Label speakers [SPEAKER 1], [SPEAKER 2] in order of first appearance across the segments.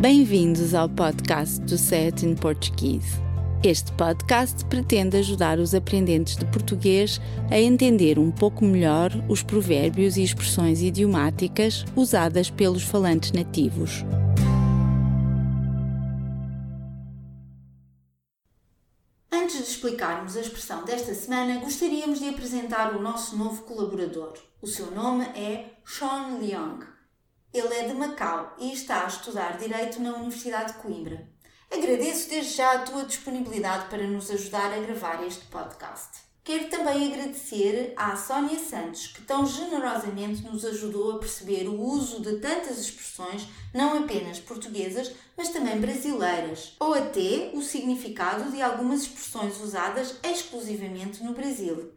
[SPEAKER 1] Bem-vindos ao podcast do Set in Portuguese. Este podcast pretende ajudar os aprendentes de português a entender um pouco melhor os provérbios e expressões idiomáticas usadas pelos falantes nativos.
[SPEAKER 2] Antes de explicarmos a expressão desta semana, gostaríamos de apresentar o nosso novo colaborador. O seu nome é Sean Leong. Ele é de Macau e está a estudar Direito na Universidade de Coimbra. Agradeço desde já a tua disponibilidade para nos ajudar a gravar este podcast. Quero também agradecer à Sónia Santos, que tão generosamente nos ajudou a perceber o uso de tantas expressões, não apenas portuguesas, mas também brasileiras, ou até o significado de algumas expressões usadas exclusivamente no Brasil.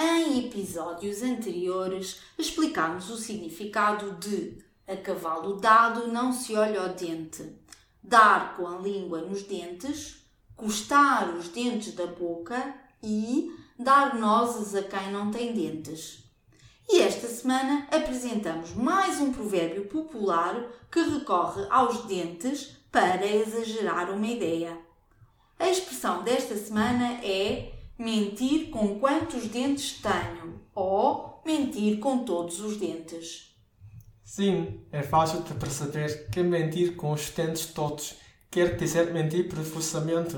[SPEAKER 2] Em episódios anteriores, explicámos o significado de a cavalo dado não se olha ao dente, dar com a língua nos dentes, custar os dentes da boca e dar nozes a quem não tem dentes. E esta semana apresentamos mais um provérbio popular que recorre aos dentes para exagerar uma ideia. A expressão desta semana é mentir com quantos dentes tenho ou mentir com todos os dentes.
[SPEAKER 3] Sim, é fácil de perceber que mentir com os dentes todos quer dizer mentir profusamente.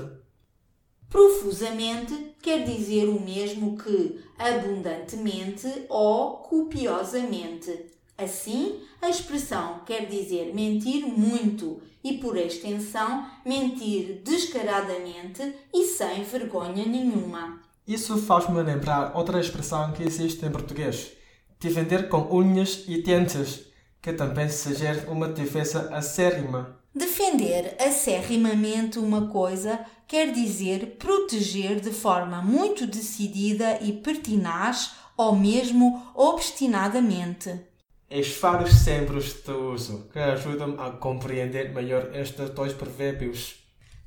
[SPEAKER 2] Profusamente quer dizer o mesmo que abundantemente ou copiosamente. Assim, a expressão quer dizer mentir muito e, por extensão, mentir descaradamente e sem vergonha nenhuma.
[SPEAKER 3] Isso faz-me lembrar outra expressão que existe em português: de vender com unhas e dentes, que também sugere uma defesa acérrima.
[SPEAKER 2] Defender acerrimamente uma coisa quer dizer proteger de forma muito decidida e pertinaz ou mesmo obstinadamente.
[SPEAKER 3] Esfaros sempre de uso que ajudam a compreender melhor estes dois provérbios.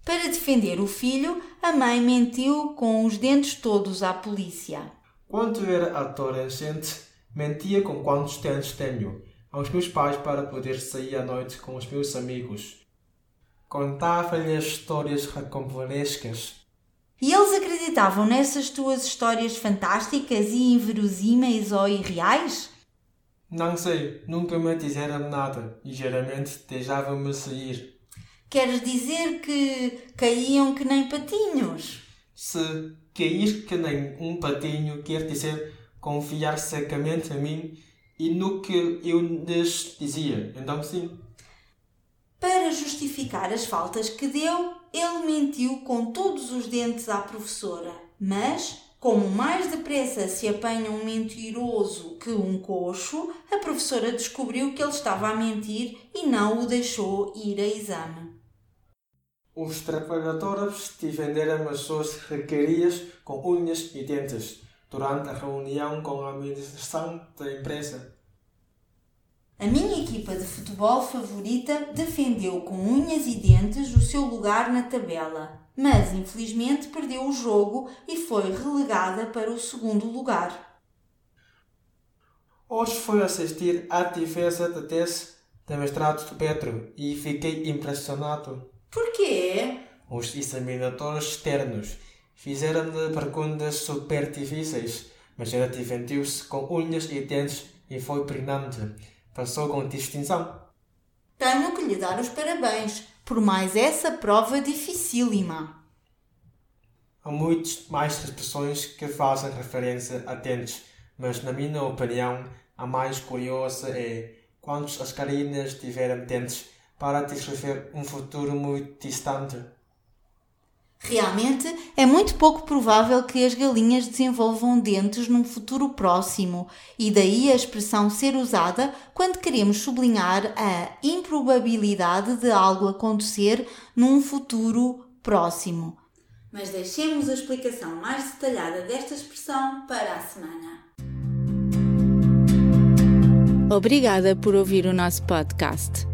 [SPEAKER 2] Para defender o filho, a mãe mentiu com os dentes todos à polícia.
[SPEAKER 3] Quando era adolescente, mentia com quantos dentes tenho aos meus pais para poder sair à noite com os meus amigos. Contava-lhes histórias rocambolescas.
[SPEAKER 2] E eles acreditavam nessas tuas histórias fantásticas e inverosímeis ou irreais?
[SPEAKER 3] Não sei, nunca me disseram nada e geralmente deixavam-me sair.
[SPEAKER 2] Queres dizer que caíam que nem patinhos?
[SPEAKER 3] Se cair que nem um patinho quer dizer confiar cegamente em mim e no que eu lhes dizia. Então, sim.
[SPEAKER 2] Para justificar as faltas que deu, ele mentiu com todos os dentes à professora. Mas, como mais depressa se apanha um mentiroso que um coxo, a professora descobriu que ele estava a mentir e não o deixou ir a exame.
[SPEAKER 3] Os trabalhadores defenderam as suas regalias com unhas e dentes durante a reunião com a administração da empresa.
[SPEAKER 2] A minha equipa de futebol favorita defendeu com unhas e dentes o seu lugar na tabela, mas infelizmente perdeu o jogo e foi relegada para o segundo lugar.
[SPEAKER 3] Hoje fui assistir à defesa da tese de mestrado de Pedro e fiquei impressionado.
[SPEAKER 2] Por quê?
[SPEAKER 3] Os examinadores externos fizeram-lhe perguntas super difíceis, mas ela defendeu-se com unhas e dentes e foi brilhante. Passou com distinção.
[SPEAKER 2] Tenho que lhe dar os parabéns por mais essa prova dificílima.
[SPEAKER 3] Há muitas mais expressões que fazem referência a dentes, mas na minha opinião, a mais curiosa é quantos as galinhas tiveram dentes para descrever um futuro muito distante.
[SPEAKER 2] Realmente é muito pouco provável que as galinhas desenvolvam dentes num futuro próximo, e daí a expressão ser usada quando queremos sublinhar a improbabilidade de algo acontecer num futuro próximo. Mas deixemos a explicação mais detalhada desta expressão para a semana.
[SPEAKER 1] Obrigada por ouvir o nosso podcast.